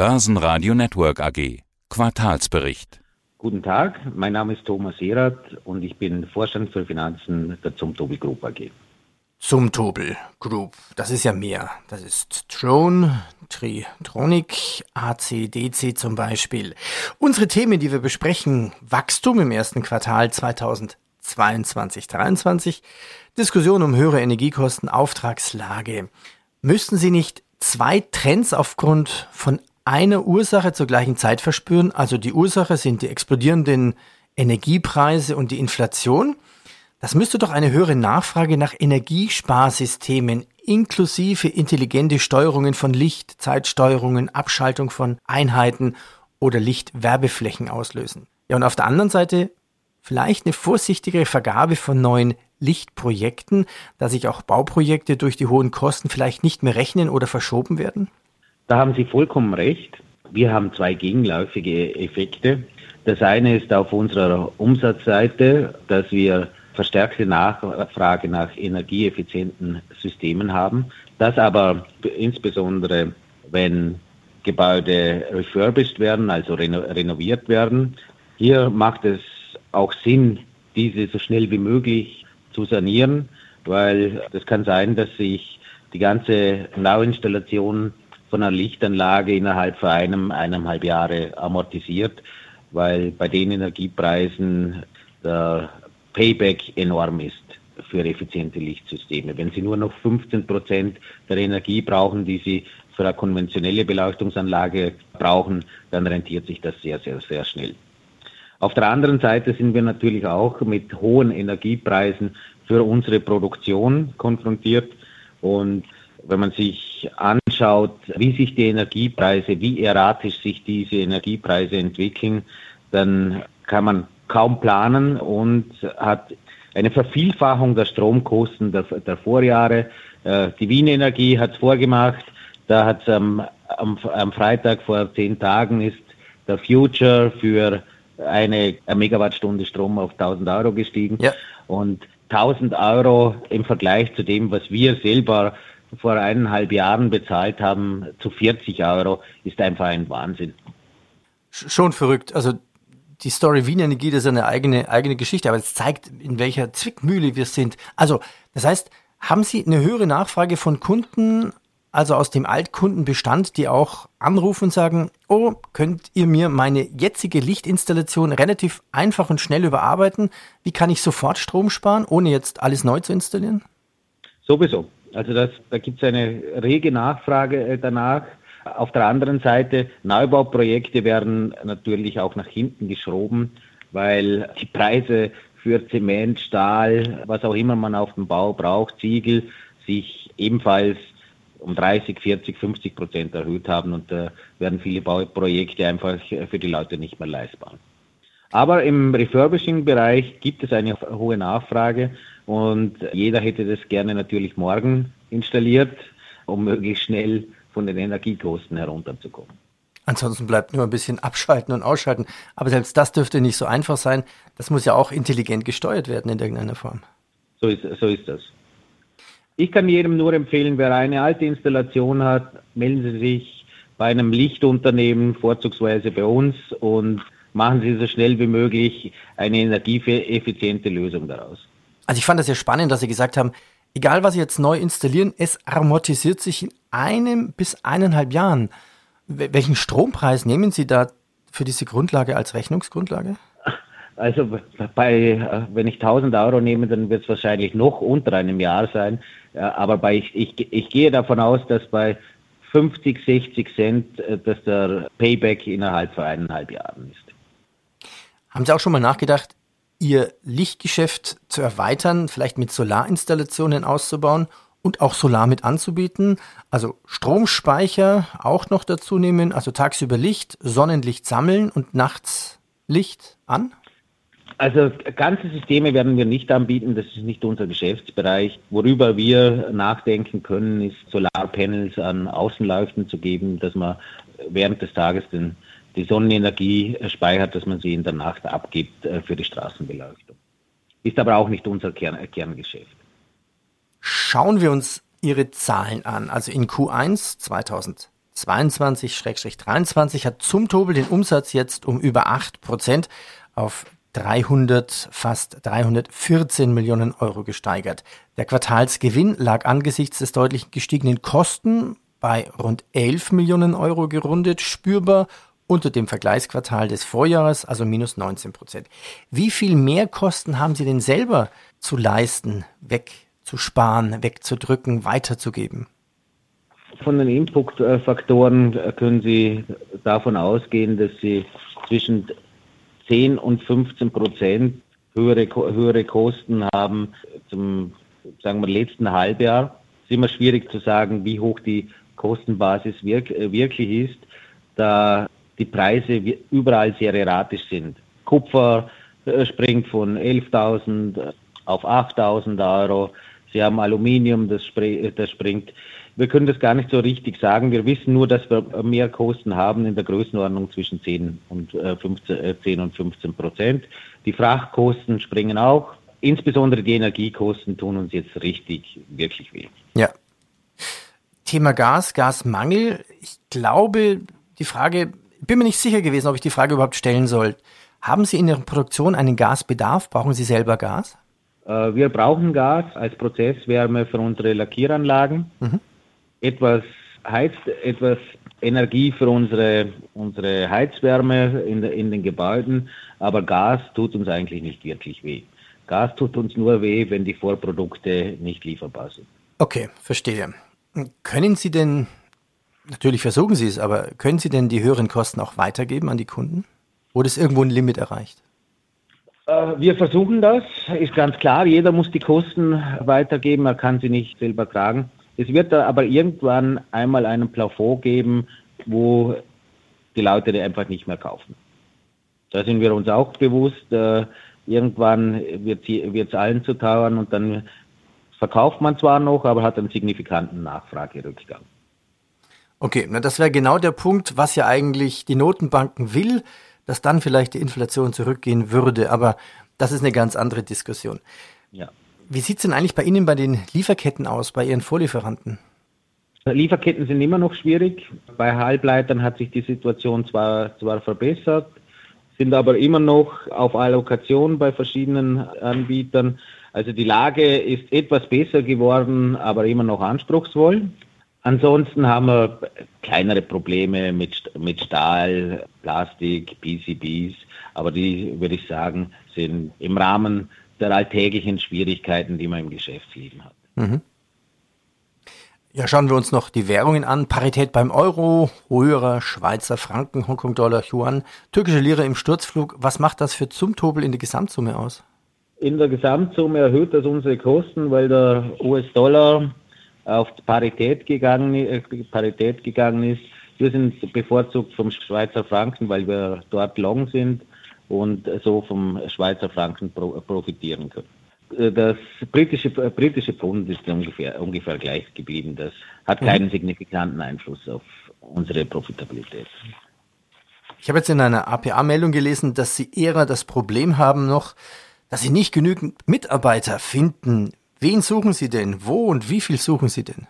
Börsenradio Network AG. Quartalsbericht. Guten Tag, mein Name ist Thomas Erath und ich bin Vorstand für Finanzen der Zumtobel Group AG. Zumtobel Group, das ist ja mehr. Das ist Drone, Tritronic, ACDC zum Beispiel. Unsere Themen, die wir besprechen, Wachstum im ersten Quartal 2022 2023 Diskussion um höhere Energiekosten, Auftragslage. Müssten Sie nicht zwei Trends aufgrund von einer Ursache zur gleichen Zeit verspüren? Also die Ursache sind die explodierenden Energiepreise und die Inflation. Das müsste doch eine höhere Nachfrage nach Energiesparsystemen inklusive intelligente Steuerungen von Licht, Zeitsteuerungen, Abschaltung von Einheiten oder Lichtwerbeflächen auslösen. Ja, und auf der anderen Seite vielleicht eine vorsichtigere Vergabe von neuen Lichtprojekten, da sich auch Bauprojekte durch die hohen Kosten vielleicht nicht mehr rechnen oder verschoben werden? Da haben Sie vollkommen recht. Wir haben zwei gegenläufige Effekte. Das eine ist auf unserer Umsatzseite, dass wir verstärkte Nachfrage nach energieeffizienten Systemen haben. Das aber insbesondere, wenn Gebäude refurbished werden, also reno renoviert werden. Hier macht es auch Sinn, diese so schnell wie möglich zu sanieren, weil es kann sein, dass sich die ganze Neuinstallation von einer Lichtanlage innerhalb von einem, eineinhalb Jahre amortisiert, weil bei den Energiepreisen der Payback enorm ist für effiziente Lichtsysteme. Wenn Sie nur noch 15 Prozent der Energie brauchen, die Sie für eine konventionelle Beleuchtungsanlage brauchen, dann rentiert sich das sehr, sehr, sehr schnell. Auf der anderen Seite sind wir natürlich auch mit hohen Energiepreisen für unsere Produktion konfrontiert. Und wenn man sich anschaut, wie sich die Energiepreise, wie erratisch sich diese Energiepreise entwickeln, dann kann man kaum planen und hat eine Vervielfachung der Stromkosten der, der Vorjahre. Äh, die Wien Energie hat es vorgemacht. Da hat es am, am, am Freitag vor zehn Tagen ist der Future für eine Megawattstunde Strom auf 1000 Euro gestiegen. Ja. Und 1000 Euro im Vergleich zu dem, was wir selber vor eineinhalb Jahren bezahlt haben, zu 40 Euro, ist einfach ein Wahnsinn. Schon verrückt. Also die Story Wien Energie, das ist eine eigene, eigene Geschichte, aber es zeigt, in welcher Zwickmühle wir sind. Also, das heißt, haben Sie eine höhere Nachfrage von Kunden also aus dem Altkundenbestand, die auch anrufen und sagen, oh, könnt ihr mir meine jetzige Lichtinstallation relativ einfach und schnell überarbeiten? Wie kann ich sofort Strom sparen, ohne jetzt alles neu zu installieren? Sowieso. Also das, da gibt es eine rege Nachfrage äh, danach. Auf der anderen Seite, Neubauprojekte werden natürlich auch nach hinten geschoben, weil die Preise für Zement, Stahl, was auch immer man auf dem Bau braucht, Ziegel, sich ebenfalls um 30, 40, 50 Prozent erhöht haben und da werden viele Bauprojekte einfach für die Leute nicht mehr leistbar. Aber im Refurbishing-Bereich gibt es eine hohe Nachfrage und jeder hätte das gerne natürlich morgen installiert, um möglichst schnell von den Energiekosten herunterzukommen. Ansonsten bleibt nur ein bisschen abschalten und ausschalten. Aber selbst das dürfte nicht so einfach sein. Das muss ja auch intelligent gesteuert werden in irgendeiner Form. So ist, so ist das. Ich kann jedem nur empfehlen, wer eine alte Installation hat, melden Sie sich bei einem Lichtunternehmen, vorzugsweise bei uns, und machen Sie so schnell wie möglich eine energieeffiziente Lösung daraus. Also ich fand das ja spannend, dass Sie gesagt haben, egal was Sie jetzt neu installieren, es amortisiert sich in einem bis eineinhalb Jahren. Welchen Strompreis nehmen Sie da für diese Grundlage als Rechnungsgrundlage? Also bei, wenn ich 1000 Euro nehme, dann wird es wahrscheinlich noch unter einem Jahr sein. Aber bei, ich, ich, ich gehe davon aus, dass bei 50, 60 Cent, äh, dass der Payback innerhalb von eineinhalb Jahren ist. Haben Sie auch schon mal nachgedacht, Ihr Lichtgeschäft zu erweitern, vielleicht mit Solarinstallationen auszubauen und auch Solar mit anzubieten? Also Stromspeicher auch noch dazu nehmen, also tagsüber Licht, Sonnenlicht sammeln und nachts Licht an? Also ganze Systeme werden wir nicht anbieten, das ist nicht unser Geschäftsbereich. Worüber wir nachdenken können, ist Solarpanels an Außenleuchten zu geben, dass man während des Tages den, die Sonnenenergie speichert, dass man sie in der Nacht abgibt äh, für die Straßenbeleuchtung. Ist aber auch nicht unser Kern, äh, Kerngeschäft. Schauen wir uns Ihre Zahlen an. Also in Q1 2022 2022-23 hat Zumtobel den Umsatz jetzt um über 8 Prozent auf 300, fast 314 Millionen Euro gesteigert. Der Quartalsgewinn lag angesichts des deutlich gestiegenen Kosten bei rund 11 Millionen Euro gerundet, spürbar unter dem Vergleichsquartal des Vorjahres, also minus 19 Prozent. Wie viel mehr Kosten haben Sie denn selber zu leisten, wegzusparen, wegzudrücken, weiterzugeben? Von den Input-Faktoren können Sie davon ausgehen, dass Sie zwischen 10 und 15 Prozent höhere, höhere Kosten haben zum sagen wir, letzten Halbjahr. Es ist immer schwierig zu sagen, wie hoch die Kostenbasis wirk wirklich ist, da die Preise überall sehr erratisch sind. Kupfer äh, springt von 11.000 auf 8.000 Euro. Sie haben Aluminium, das, das springt wir können das gar nicht so richtig sagen. Wir wissen nur, dass wir mehr Kosten haben in der Größenordnung zwischen 10 und 15, 10 äh, und 15 Prozent. Die Frachtkosten springen auch. Insbesondere die Energiekosten tun uns jetzt richtig, wirklich weh. Ja. Thema Gas, Gasmangel. Ich glaube, die Frage, bin mir nicht sicher gewesen, ob ich die Frage überhaupt stellen soll. Haben Sie in Ihrer Produktion einen Gasbedarf? Brauchen Sie selber Gas? Äh, wir brauchen Gas als Prozesswärme für unsere Lackieranlagen. Mhm etwas heizt, etwas Energie für unsere, unsere Heizwärme in, in den Gebäuden, aber Gas tut uns eigentlich nicht wirklich weh. Gas tut uns nur weh, wenn die Vorprodukte nicht lieferbar sind. Okay, verstehe. Können Sie denn, natürlich versuchen Sie es, aber können Sie denn die höheren Kosten auch weitergeben an die Kunden? Oder ist irgendwo ein Limit erreicht? Äh, wir versuchen das, ist ganz klar. Jeder muss die Kosten weitergeben, er kann sie nicht selber tragen. Es wird aber irgendwann einmal einen Plafond geben, wo die Leute die einfach nicht mehr kaufen. Da sind wir uns auch bewusst. Äh, irgendwann wird es allen zu teuern und dann verkauft man zwar noch, aber hat einen signifikanten Nachfragerückgang. Okay, na das wäre genau der Punkt, was ja eigentlich die Notenbanken will, dass dann vielleicht die Inflation zurückgehen würde. Aber das ist eine ganz andere Diskussion. Ja. Wie sieht es denn eigentlich bei Ihnen bei den Lieferketten aus, bei Ihren Vorlieferanten? Lieferketten sind immer noch schwierig. Bei Halbleitern hat sich die Situation zwar, zwar verbessert, sind aber immer noch auf Allokation bei verschiedenen Anbietern. Also die Lage ist etwas besser geworden, aber immer noch anspruchsvoll. Ansonsten haben wir kleinere Probleme mit, mit Stahl, Plastik, PCBs, aber die, würde ich sagen, sind im Rahmen der alltäglichen Schwierigkeiten, die man im Geschäftsleben hat. Mhm. Ja, schauen wir uns noch die Währungen an. Parität beim Euro, höherer Schweizer Franken, Hongkong-Dollar, Yuan, türkische Lira im Sturzflug. Was macht das für Zumtobel in der Gesamtsumme aus? In der Gesamtsumme erhöht das unsere Kosten, weil der US-Dollar auf Parität gegangen, äh, Parität gegangen ist. Wir sind bevorzugt vom Schweizer Franken, weil wir dort long sind und so vom Schweizer Franken profitieren können. Äh, das britische, äh, britische Pfund ist ungefähr, ungefähr gleich geblieben. Das hat mhm. keinen signifikanten Einfluss auf unsere Profitabilität. Ich habe jetzt in einer APA-Meldung gelesen, dass Sie eher das Problem haben noch, dass Sie nicht genügend Mitarbeiter finden. Wen suchen Sie denn? Wo und wie viel suchen Sie denn?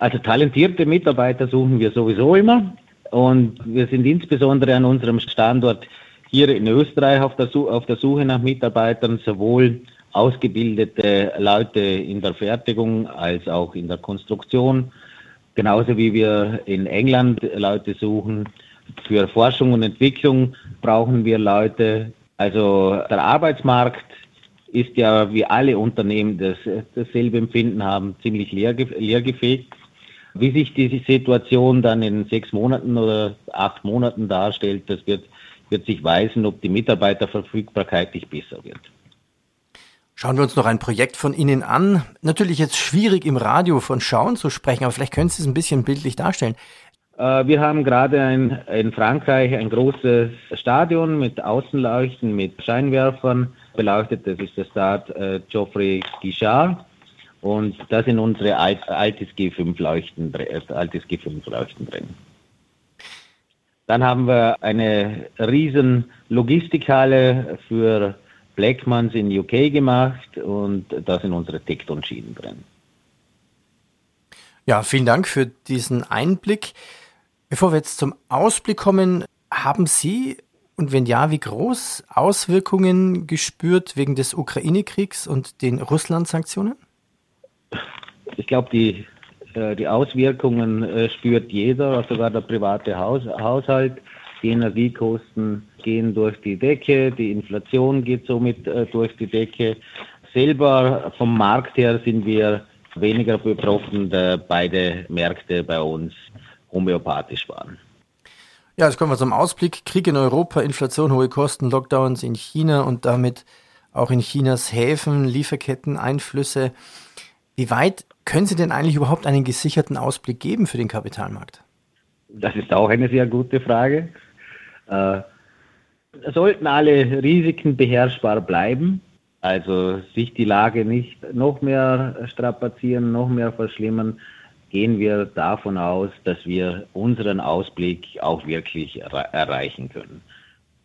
Also talentierte Mitarbeiter suchen wir sowieso immer. Und wir sind insbesondere an unserem Standort hier in Österreich auf der, auf der Suche nach Mitarbeitern sowohl ausgebildete Leute in der Fertigung als auch in der Konstruktion, genauso wie wir in England Leute suchen. Für Forschung und Entwicklung brauchen wir Leute. Also der Arbeitsmarkt ist ja, wie alle Unternehmen das dasselbe Empfinden haben, ziemlich leer, leergefegt. Wie sich die Situation dann in sechs Monaten oder acht Monaten darstellt, das wird wird sich weisen, ob die Mitarbeiterverfügbarkeit nicht besser wird. Schauen wir uns noch ein Projekt von Ihnen an. Natürlich jetzt schwierig im Radio von Schauen zu sprechen, aber vielleicht können Sie es ein bisschen bildlich darstellen. Äh, wir haben gerade ein, in Frankreich ein großes Stadion mit Außenleuchten, mit Scheinwerfern beleuchtet. Das ist der Start äh, Geoffrey Guichard. Und da sind unsere Alt, altes G5-Leuchten äh, altes G5-Leuchten drin. Dann haben wir eine riesen Logistikhalle für Blackmans in UK gemacht und da sind unsere Tekton-Schienen drin. Ja, vielen Dank für diesen Einblick. Bevor wir jetzt zum Ausblick kommen, haben Sie und wenn ja, wie groß Auswirkungen gespürt wegen des Ukraine-Kriegs und den Russland-Sanktionen? Ich glaube, die, äh, die Auswirkungen äh, spürt jeder, sogar der private Haus, Haushalt. Die Energiekosten gehen durch die Decke, die Inflation geht somit äh, durch die Decke. Selber vom Markt her sind wir weniger betroffen, beide Märkte bei uns homöopathisch waren. Ja, jetzt kommen wir zum Ausblick. Krieg in Europa, Inflation, hohe Kosten, Lockdowns in China und damit auch in Chinas Häfen, Lieferketten, Einflüsse. Wie weit können Sie denn eigentlich überhaupt einen gesicherten Ausblick geben für den Kapitalmarkt? Das ist auch eine sehr gute Frage. Äh, sollten alle Risiken beherrschbar bleiben, also sich die Lage nicht noch mehr strapazieren, noch mehr verschlimmern, gehen wir davon aus, dass wir unseren Ausblick auch wirklich erreichen können.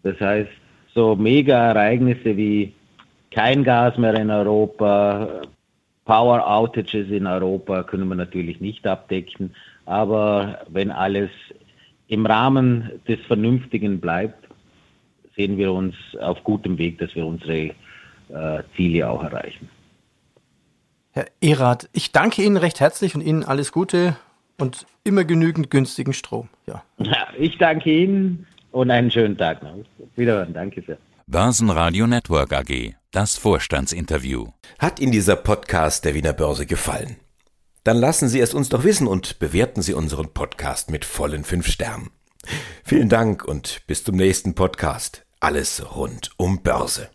Das heißt, so Mega-Ereignisse wie kein Gas mehr in Europa, Power Outages in Europa können wir natürlich nicht abdecken, aber wenn alles im Rahmen des Vernünftigen bleibt, sehen wir uns auf gutem Weg, dass wir unsere äh, Ziele auch erreichen. Herr Erath, ich danke Ihnen recht herzlich und Ihnen alles Gute und immer genügend günstigen Strom. Ja. ja ich danke Ihnen und einen schönen Tag noch. Wiederhören, danke sehr. Börsenradio Network AG, das Vorstandsinterview. Hat Ihnen dieser Podcast der Wiener Börse gefallen? Dann lassen Sie es uns doch wissen und bewerten Sie unseren Podcast mit vollen fünf Sternen. Vielen Dank und bis zum nächsten Podcast. Alles rund um Börse.